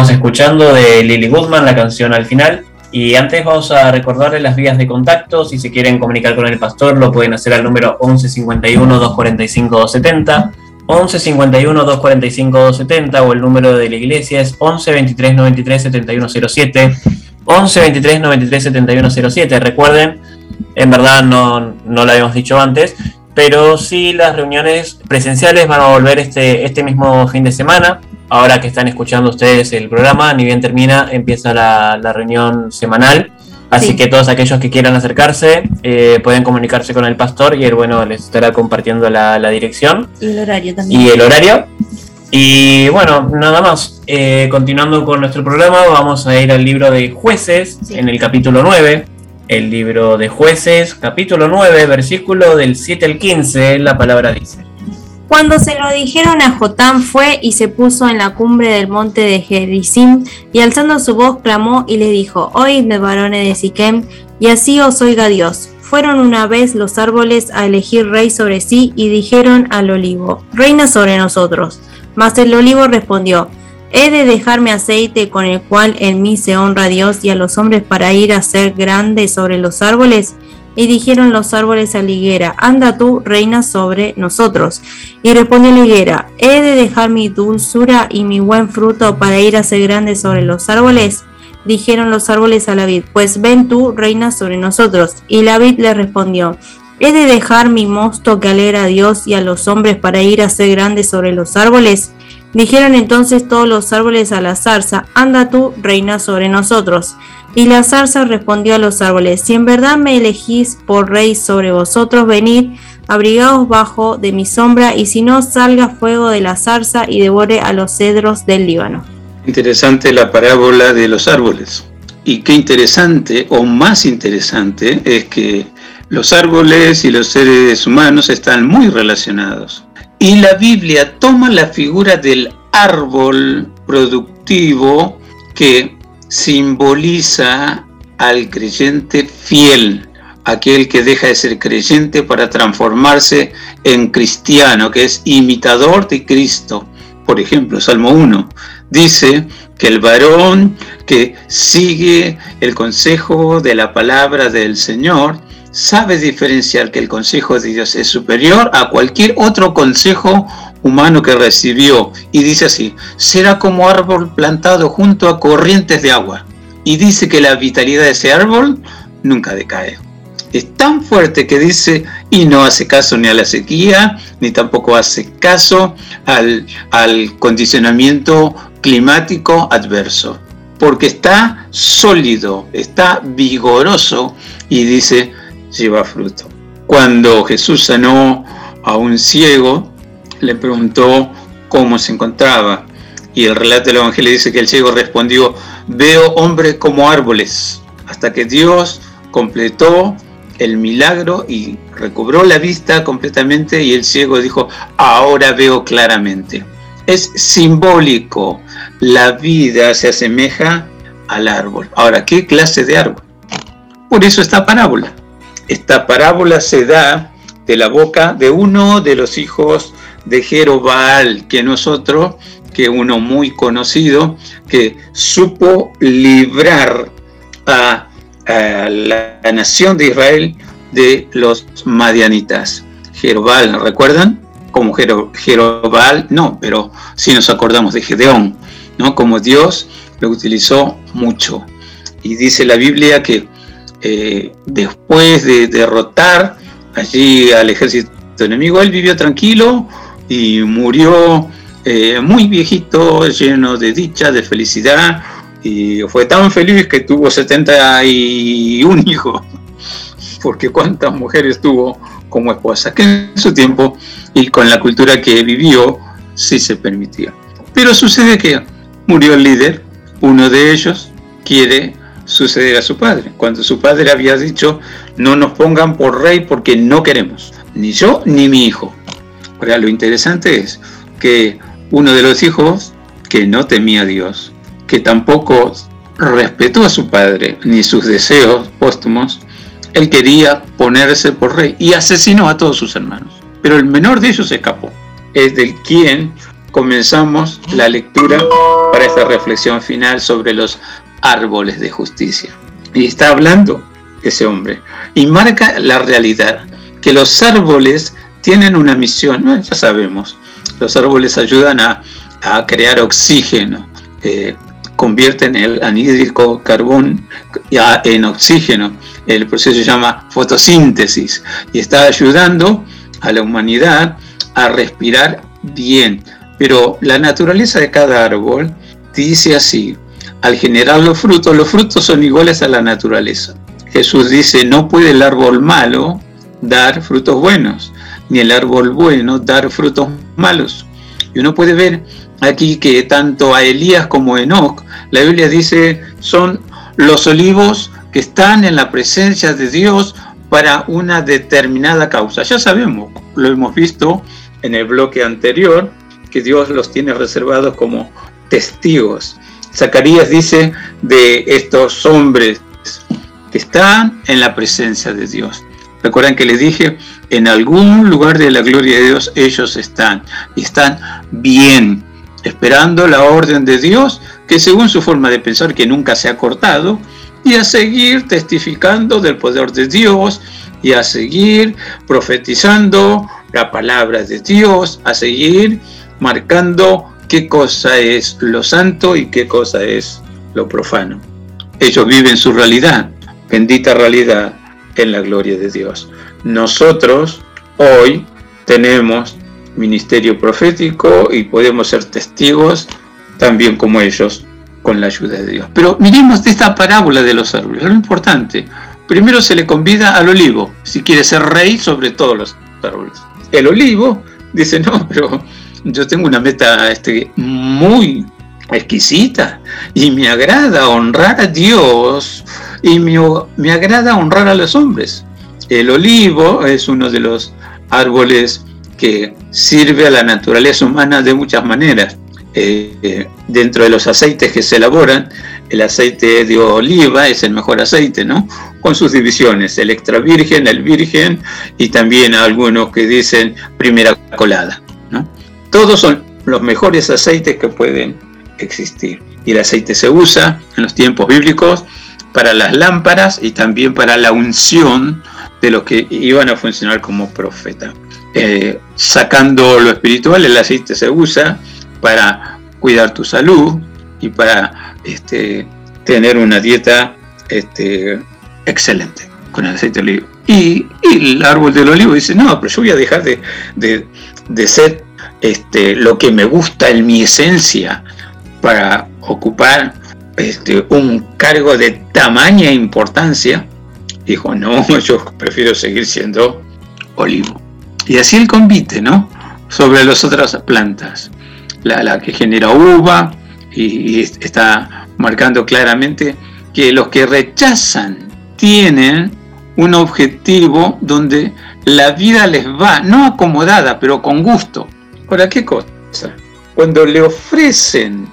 Estábamos escuchando de Lily Goodman la canción al final. Y antes vamos a recordarles las vías de contacto. Si se quieren comunicar con el pastor, lo pueden hacer al número 11 51 245 270. 11 51 245 270 o el número de la iglesia es 11 23 93 7107. 11 23 93 7107. Recuerden, en verdad no, no lo habíamos dicho antes, pero sí las reuniones presenciales van a volver este, este mismo fin de semana ahora que están escuchando ustedes el programa, ni bien termina, empieza la, reunión semanal. Así que todos aquellos que quieran acercarse eh, pueden comunicarse con el pastor y él, bueno, les estará compartiendo la, dirección. Y el horario también. Y el horario. Y bueno, nada más. Eh, continuando con nuestro programa, vamos a ir al libro de jueces, en el capítulo 9. El libro de jueces, capítulo 9, versículo del 7 al 15, la palabra dice. Cuando se lo dijeron a Jotán fue y se puso en la cumbre del monte de Gerizim y alzando su voz clamó y le dijo, Oídme varones de Siquem, y así os oiga Dios. Fueron una vez los árboles a elegir rey sobre sí y dijeron al olivo, Reina sobre nosotros. Mas el olivo respondió, He de dejarme aceite con el cual en mí se honra a Dios y a los hombres para ir a ser grande sobre los árboles. Y dijeron los árboles a la higuera, anda tú, reina sobre nosotros. Y respondió la higuera, ¿he de dejar mi dulzura y mi buen fruto para ir a ser grande sobre los árboles? Dijeron los árboles a la vid, pues ven tú, reina sobre nosotros. Y la vid le respondió, ¿he de dejar mi mosto que alegra a Dios y a los hombres para ir a ser grande sobre los árboles? Dijeron entonces todos los árboles a la zarza, anda tú, reina sobre nosotros. Y la zarza respondió a los árboles, si en verdad me elegís por rey sobre vosotros, venid, abrigaos bajo de mi sombra, y si no, salga fuego de la zarza y devore a los cedros del Líbano. Interesante la parábola de los árboles. Y qué interesante, o más interesante, es que los árboles y los seres humanos están muy relacionados. Y la Biblia toma la figura del árbol productivo que simboliza al creyente fiel, aquel que deja de ser creyente para transformarse en cristiano, que es imitador de Cristo. Por ejemplo, Salmo 1 dice que el varón que sigue el consejo de la palabra del Señor sabe diferenciar que el consejo de Dios es superior a cualquier otro consejo humano que recibió. Y dice así, será como árbol plantado junto a corrientes de agua. Y dice que la vitalidad de ese árbol nunca decae. Es tan fuerte que dice, y no hace caso ni a la sequía, ni tampoco hace caso al, al condicionamiento climático adverso. Porque está sólido, está vigoroso y dice, lleva fruto. Cuando Jesús sanó a un ciego, le preguntó cómo se encontraba. Y el relato del Evangelio dice que el ciego respondió, veo hombres como árboles, hasta que Dios completó el milagro y recobró la vista completamente y el ciego dijo, ahora veo claramente. Es simbólico, la vida se asemeja al árbol. Ahora, ¿qué clase de árbol? Por eso esta parábola. Esta parábola se da de la boca de uno de los hijos de Jerobal, que nosotros, que uno muy conocido, que supo librar a, la, nación de Israel de los madianitas. Jerobal, ¿recuerdan? Como Jerobal, no, pero si nos acordamos de Gedeón, ¿no? Como Dios lo utilizó mucho. Y dice la Biblia que eh, después de derrotar allí al ejército enemigo, él vivió tranquilo, y murió eh, muy viejito, lleno de dicha, de felicidad, y fue tan feliz que tuvo 71 hijos, porque cuántas mujeres tuvo como esposa, que en su tiempo y con la cultura que vivió sí se permitía. Pero sucede que murió el líder, uno de ellos quiere suceder a su padre, cuando su padre había dicho, no nos pongan por rey porque no queremos, ni yo ni mi hijo. Ahora, lo interesante es que uno de los hijos que no temía a Dios, que tampoco respetó a su padre ni sus deseos póstumos, él quería ponerse por rey y asesinó a todos sus hermanos. Pero el menor de ellos escapó. Es del quien comenzamos la lectura para esta reflexión final sobre los árboles de justicia. Y está hablando ese hombre. Y marca la realidad, que los árboles tienen una misión, ya sabemos, los árboles ayudan a, crear oxígeno, eh, convierten el anhídrico carbón en oxígeno. El proceso se llama fotosíntesis y está ayudando a la humanidad a respirar bien. Pero la naturaleza de cada árbol dice así, al generar los frutos, los frutos son iguales a la naturaleza. Jesús dice, no puede el árbol malo dar frutos buenos, ni el árbol bueno dar frutos malos. Y uno puede ver aquí que tanto a Elías como a Enoch, la Biblia dice, son los olivos que están en la presencia de Dios para una determinada causa. Ya sabemos, lo hemos visto en el bloque anterior, que Dios los tiene reservados como testigos. Zacarías dice de estos hombres que están en la presencia de Dios. Recuerdan que les dije, en algún lugar de la gloria de Dios ellos están y están bien, esperando la orden de Dios, que según su forma de pensar que nunca se ha cortado, y a seguir testificando del poder de Dios y a seguir profetizando la palabra de Dios, a seguir marcando qué cosa es lo santo y qué cosa es lo profano. Ellos viven su realidad, bendita realidad en la gloria de Dios. Nosotros hoy tenemos ministerio profético y podemos ser testigos también como ellos con la ayuda de Dios. Pero miremos esta parábola de los árboles, lo importante. Primero se le convida al olivo, si quiere ser rey sobre todos los árboles. El olivo dice, no, pero yo tengo una meta este, muy exquisita y me agrada honrar a Dios y me, me agrada honrar a los hombres. El olivo es uno de los árboles que sirve a la naturaleza humana de muchas maneras. Eh, eh, dentro de los aceites que se elaboran, el aceite de oliva es el mejor aceite, ¿no? Con sus divisiones, el extra virgen, el virgen y también algunos que dicen primera colada, ¿no? Todos son los mejores aceites que pueden existir. Y el aceite se usa en los tiempos bíblicos para las lámparas y también para la unción de los que iban a funcionar como profeta. Eh, sacando lo espiritual, el aceite se usa para cuidar tu salud y para este, tener una dieta este, excelente con el aceite de olivo. Y, el árbol del olivo dice, no, pero yo voy a dejar de, de, ser este, lo que me gusta en mi esencia para ocupar este, un cargo de tamaña importancia. Dijo, no, yo prefiero seguir siendo olivo. Y así el convite, ¿no? Sobre las otras plantas la, que genera uva, y, está marcando claramente que los que rechazan tienen un objetivo donde la vida les va, no acomodada, pero con gusto. Ahora, ¿qué cosa? Cuando le ofrecen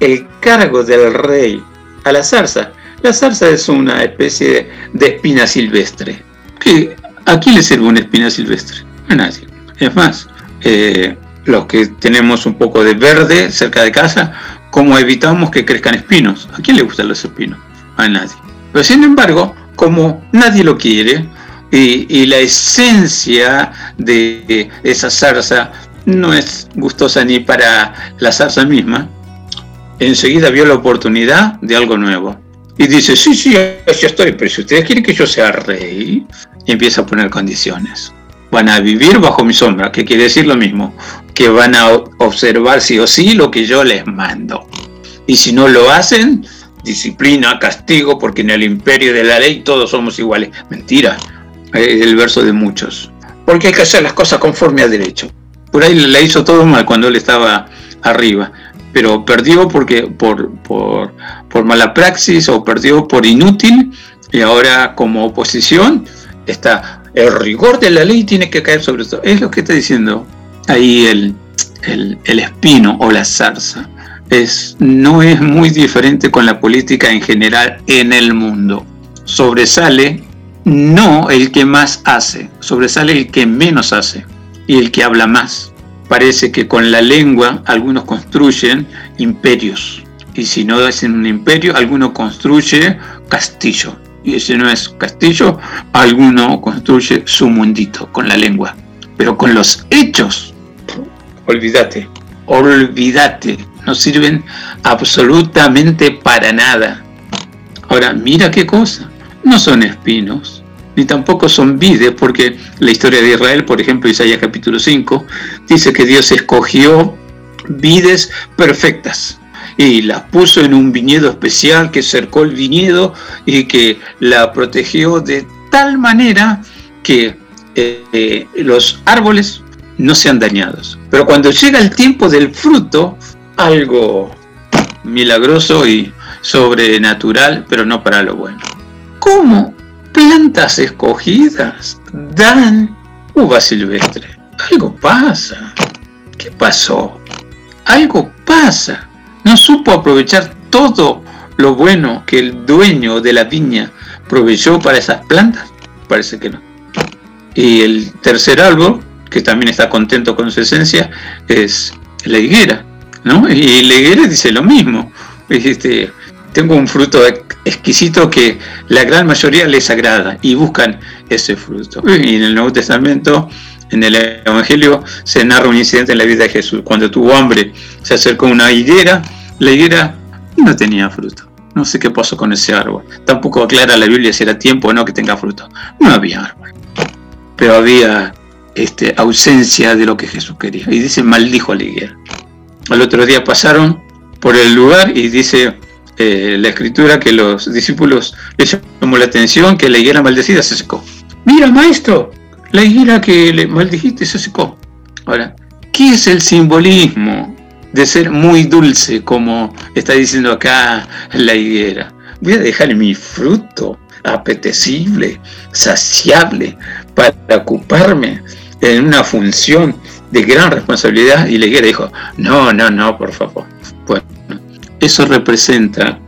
el cargo del rey a la zarza, la zarza es una especie de, espina silvestre. ¿Qué, ¿A quién le sirve una espina silvestre? A nadie. Es más, eh, los que tenemos un poco de verde cerca de casa, ¿cómo evitamos que crezcan espinos? ¿A quién le gustan los espinos? A nadie. Pero sin embargo, como nadie lo quiere y, la esencia de esa zarza no es gustosa ni para la zarza misma, enseguida vio la oportunidad de algo nuevo. Y dice, sí, sí, yo estoy, pero si ustedes quieren que yo sea rey, y empieza a poner condiciones van a vivir bajo mi sombra, que quiere decir lo mismo, que van a observar sí o sí lo que yo les mando. Y si no lo hacen, disciplina, castigo, porque en el imperio de la ley todos somos iguales. Mentira, es el verso de muchos. Porque hay que hacer las cosas conforme a derecho. Por ahí le hizo todo mal cuando él estaba arriba, pero perdió porque por, por, por mala praxis o perdió por inútil y ahora como oposición está el rigor de la ley tiene que caer sobre todo. Es lo que está diciendo ahí el, el, espino o la zarza. Es, no es muy diferente con la política en general en el mundo. Sobresale no el que más hace, sobresale el que menos hace y el que habla más. Parece que con la lengua algunos construyen imperios y si no es en un imperio, alguno construye castillo. Y si no es castillo, alguno construye su mundito con la lengua. Pero con los hechos, olvídate, olvídate, no sirven absolutamente para nada. Ahora, mira qué cosa, no son espinos, ni tampoco son vides, porque la historia de Israel, por ejemplo, Isaías capítulo 5, dice que Dios escogió vides perfectas y las puso en un viñedo especial que cercó el viñedo y que la protegió de tal manera que eh, los árboles no sean dañados. Pero cuando llega el tiempo del fruto, algo milagroso y sobrenatural, pero no para lo bueno. ¿Cómo plantas escogidas dan uva silvestre? Algo pasa. ¿Qué pasó? Algo pasa. No supo aprovechar todo lo bueno que el dueño de la viña proveyó para esas plantas. Parece que no. Y el tercer árbol, que también está contento con su esencia, es la higuera. ¿no? Y la higuera dice lo mismo. Este, tengo un fruto exquisito que la gran mayoría les agrada y buscan ese fruto. Y en el Nuevo Testamento, en el Evangelio, se narra un incidente en la vida de Jesús. Cuando tuvo hambre, se acercó a una higuera, la higuera no tenía fruto. No sé qué pasó con ese árbol. Tampoco aclara la Biblia si era tiempo o no que tenga fruto. No había árbol. Pero había este, ausencia de lo que Jesús quería. Y dice, maldijo a la higuera. Al otro día pasaron por el lugar y dice eh, la escritura que los discípulos les llamó la atención que la higuera maldecida se secó. Mira, maestro, la higuera que le maldijiste se secó. Ahora, ¿qué es el simbolismo de ser muy dulce, como está diciendo acá la higuera? Voy a dejar mi fruto apetecible, saciable, para ocuparme en una función de gran responsabilidad. Y la higuera dijo, no, no, no, por favor. Bueno, eso representa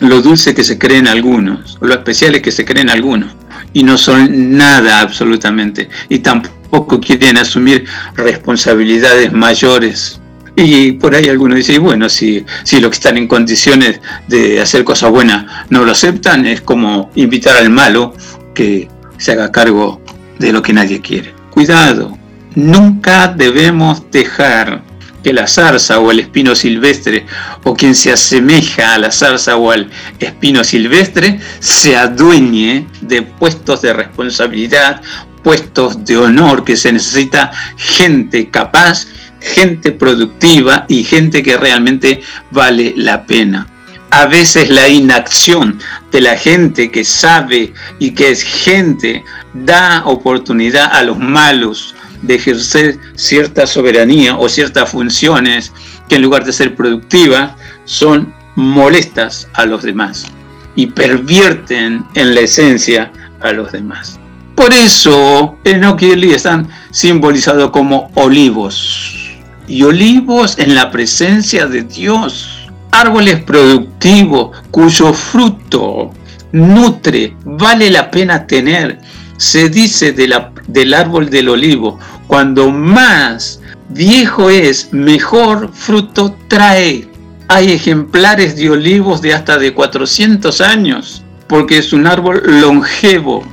lo dulce que se creen algunos, lo especiales que se creen algunos, y no son nada absolutamente, y tampoco quieren asumir responsabilidades mayores. Y por ahí algunos dicen, bueno, si, si los que están en condiciones de hacer cosas buenas no lo aceptan, es como invitar al malo que se haga cargo de lo que nadie quiere. Cuidado, nunca debemos dejar que la zarza o el espino silvestre o quien se asemeja a la zarza o al espino silvestre se adueñe de puestos de responsabilidad, puestos de honor que se necesita gente capaz, gente productiva y gente que realmente vale la pena. A veces la inacción de la gente que sabe y que es gente da oportunidad a los malos, de ejercer cierta soberanía o ciertas funciones que en lugar de ser productivas son molestas a los demás y pervierten en la esencia a los demás. Por eso Enoch y están simbolizados como olivos y olivos en la presencia de Dios, árboles productivos cuyo fruto nutre, vale la pena tener. Se dice del árbol del olivo, cuando más viejo es, mejor fruto trae. Hay ejemplares de olivos de hasta de 400 años, porque es un árbol longevo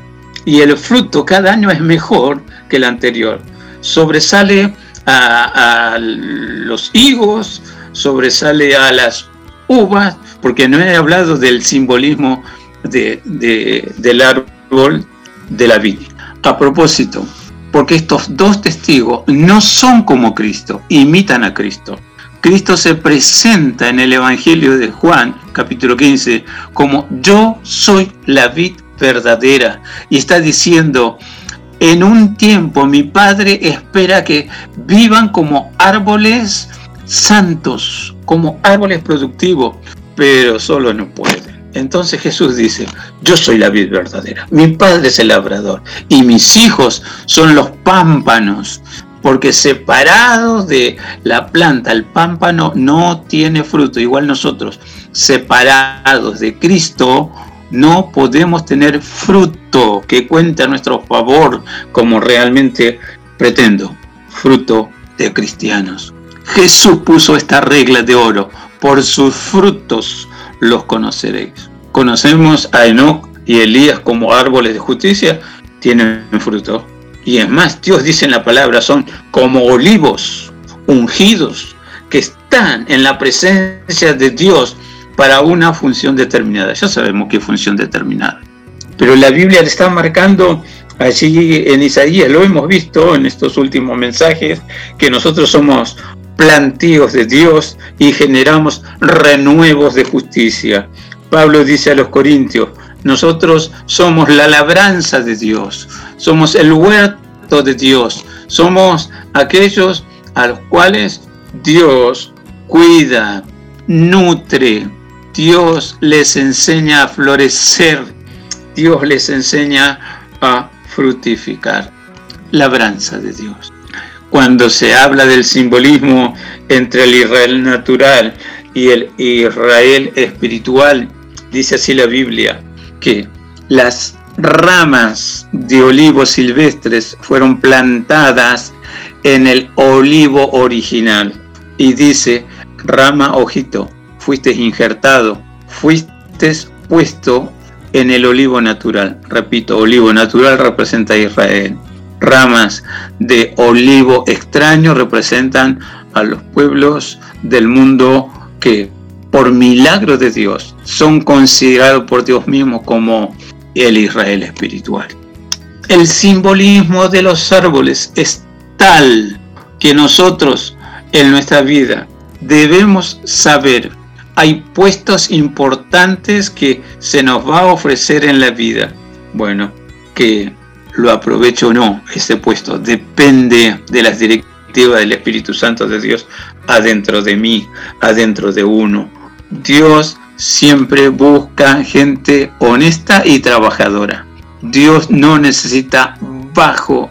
y el fruto cada año es mejor que el anterior. Sobresale a, los higos, sobresale a las uvas, porque no he hablado del simbolismo del árbol de la vid. A propósito, porque estos dos testigos no son como Cristo, imitan a Cristo. Cristo se presenta en el Evangelio de Juan, capítulo 15, como yo soy la vid verdadera. Y está diciendo, en un tiempo mi Padre espera que vivan como árboles santos, como árboles productivos, pero solo no pueden. Entonces Jesús dice, yo soy la vid verdadera, mi padre es el labrador y mis hijos son los pámpanos, porque separados de la planta, el pámpano no tiene fruto, igual nosotros, separados de Cristo, no podemos tener fruto que cuente a nuestro favor como realmente pretendo, fruto de cristianos. Jesús puso esta regla de oro por sus frutos los conoceréis. Conocemos a Enoch y Elías como árboles de justicia, tienen fruto. Y es más, Dios dice en la palabra, son como olivos ungidos que están en la presencia de Dios para una función determinada. Ya sabemos qué función determinada. Pero la Biblia le está marcando allí en Isaías, lo hemos visto en estos últimos mensajes, que nosotros somos plantíos de Dios y generamos renuevos de justicia. Pablo dice a los Corintios, nosotros somos la labranza de Dios, somos el huerto de Dios, somos aquellos a los cuales Dios cuida, nutre, Dios les enseña a florecer, Dios les enseña a fructificar. Labranza de Dios cuando se habla del simbolismo entre el Israel natural y el Israel espiritual, dice así la Biblia, que las ramas de olivos silvestres fueron plantadas en el olivo original. Y dice, rama ojito, fuiste injertado, fuiste puesto en el olivo natural. Repito, olivo natural representa a Israel ramas de olivo extraño representan a los pueblos del mundo que por milagro de Dios son considerados por Dios mismo como el Israel espiritual. El simbolismo de los árboles es tal que nosotros en nuestra vida debemos saber hay puestos importantes que se nos va a ofrecer en la vida. Bueno, que lo aprovecho o no ese puesto. Depende de las directivas del Espíritu Santo de Dios adentro de mí, adentro de uno. Dios siempre busca gente honesta y trabajadora. Dios no necesita bajo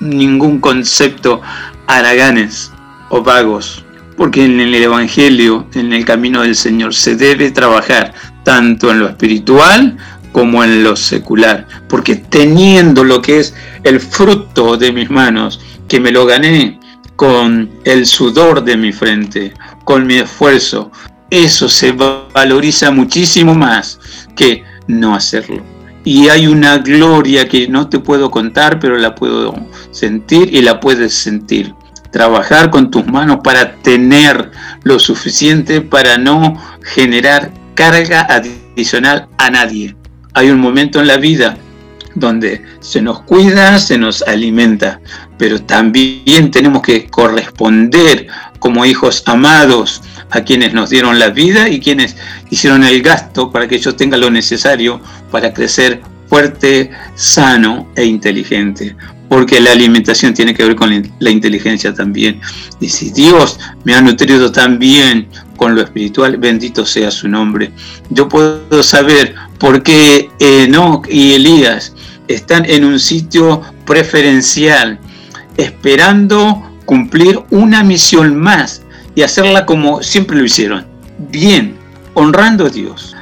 ningún concepto haraganes o vagos, porque en el Evangelio, en el camino del Señor, se debe trabajar tanto en lo espiritual como en lo secular, porque teniendo lo que es el fruto de mis manos, que me lo gané con el sudor de mi frente, con mi esfuerzo, eso se valoriza muchísimo más que no hacerlo. Y hay una gloria que no te puedo contar, pero la puedo sentir y la puedes sentir. Trabajar con tus manos para tener lo suficiente para no generar carga adicional a nadie hay un momento en la vida donde se nos cuida, se nos alimenta, pero también tenemos que corresponder como hijos amados a quienes nos dieron la vida y quienes hicieron el gasto para que ellos tengan lo necesario para crecer fuerte, sano e inteligente. Porque la alimentación tiene que ver con la inteligencia también. Y si Dios me ha nutrido también con lo espiritual, bendito sea su nombre. Yo puedo saber por qué Enoch y Elías están en un sitio preferencial, esperando cumplir una misión más y hacerla como siempre lo hicieron, bien, honrando a Dios,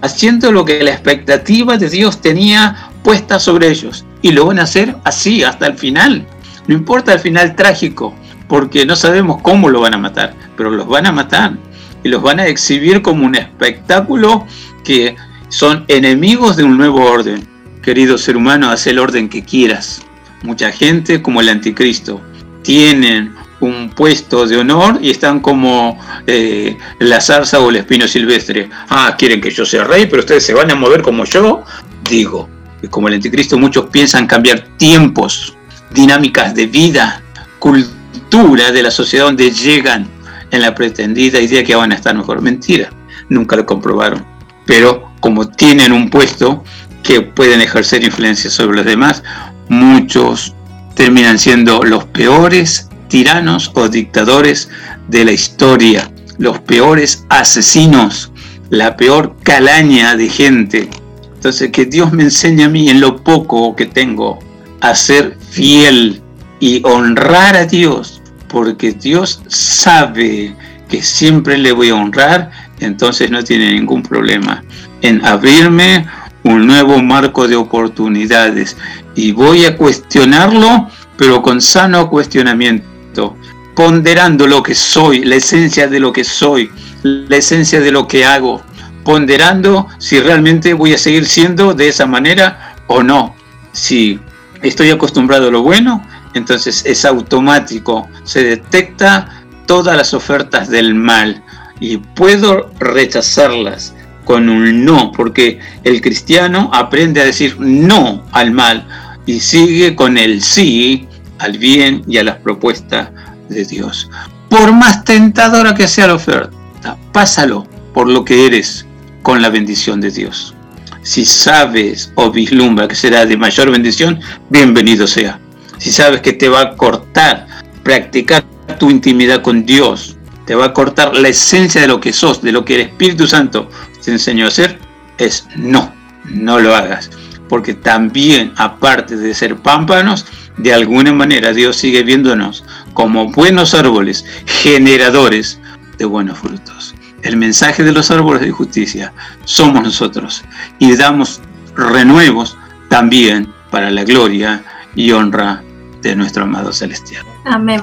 haciendo lo que la expectativa de Dios tenía puesta sobre ellos. Y lo van a hacer así hasta el final. No importa el final trágico, porque no sabemos cómo lo van a matar, pero los van a matar y los van a exhibir como un espectáculo que son enemigos de un nuevo orden. Querido ser humano, haz el orden que quieras. Mucha gente, como el anticristo, tienen un puesto de honor y están como eh, la zarza o el espino silvestre. Ah, quieren que yo sea rey, pero ustedes se van a mover como yo. Digo, como el anticristo, muchos piensan cambiar tiempos, dinámicas de vida, cultura de la sociedad donde llegan en la pretendida idea que van a estar mejor. Mentira, nunca lo comprobaron. Pero como tienen un puesto que pueden ejercer influencia sobre los demás, muchos terminan siendo los peores tiranos o dictadores de la historia, los peores asesinos, la peor calaña de gente. Entonces, que Dios me enseñe a mí en lo poco que tengo a ser fiel y honrar a Dios porque Dios sabe que siempre le voy a honrar, entonces no tiene ningún problema en abrirme un nuevo marco de oportunidades y voy a cuestionarlo, pero con sano cuestionamiento, ponderando lo que soy, la esencia de lo que soy, la esencia de lo que hago, ponderando si realmente voy a seguir siendo de esa manera o no. Si estoy acostumbrado a lo bueno, entonces es automático, se detecta todas las ofertas del mal y puedo rechazarlas con un no, porque el cristiano aprende a decir no al mal y sigue con el sí al bien y a las propuestas de Dios. Por más tentadora que sea la oferta, pásalo por lo que eres con la bendición de Dios. Si sabes o vislumbra que será de mayor bendición, bienvenido sea. Si sabes que te va a cortar practicar tu intimidad con Dios, te va a cortar la esencia de lo que sos, de lo que el Espíritu Santo te enseñó a hacer, es no, no lo hagas. Porque también, aparte de ser pámpanos, de alguna manera Dios sigue viéndonos como buenos árboles, generadores de buenos frutos. El mensaje de los árboles de justicia somos nosotros y damos renuevos también para la gloria y honra de nuestro amado celestial. Amén.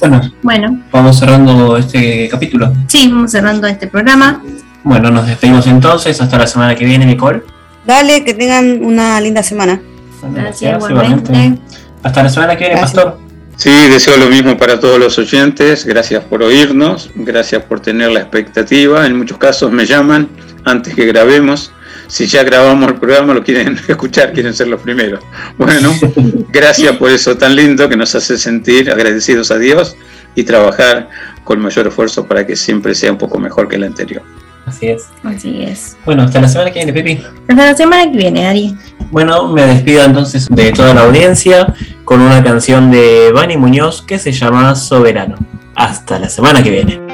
Bueno, Bueno, vamos cerrando este capítulo. sí, vamos cerrando este programa. Bueno, nos despedimos entonces. Hasta la semana que viene, Nicole. Dale, que tengan una linda semana. Gracias, igualmente. Hasta la semana que viene, Gracias. Pastor. Sí, deseo lo mismo para todos los oyentes. Gracias por oírnos, gracias por tener la expectativa. En muchos casos me llaman antes que grabemos. Si ya grabamos el programa, lo quieren escuchar, quieren ser los primeros. Bueno, gracias por eso tan lindo que nos hace sentir agradecidos a Dios y trabajar con mayor esfuerzo para que siempre sea un poco mejor que el anterior. Así es. Así es. Bueno, hasta la semana que viene, Pepi. Hasta la semana que viene, Ari. Bueno, me despido entonces de toda la audiencia con una canción de Bani Muñoz que se llama Soberano. Hasta la semana que viene.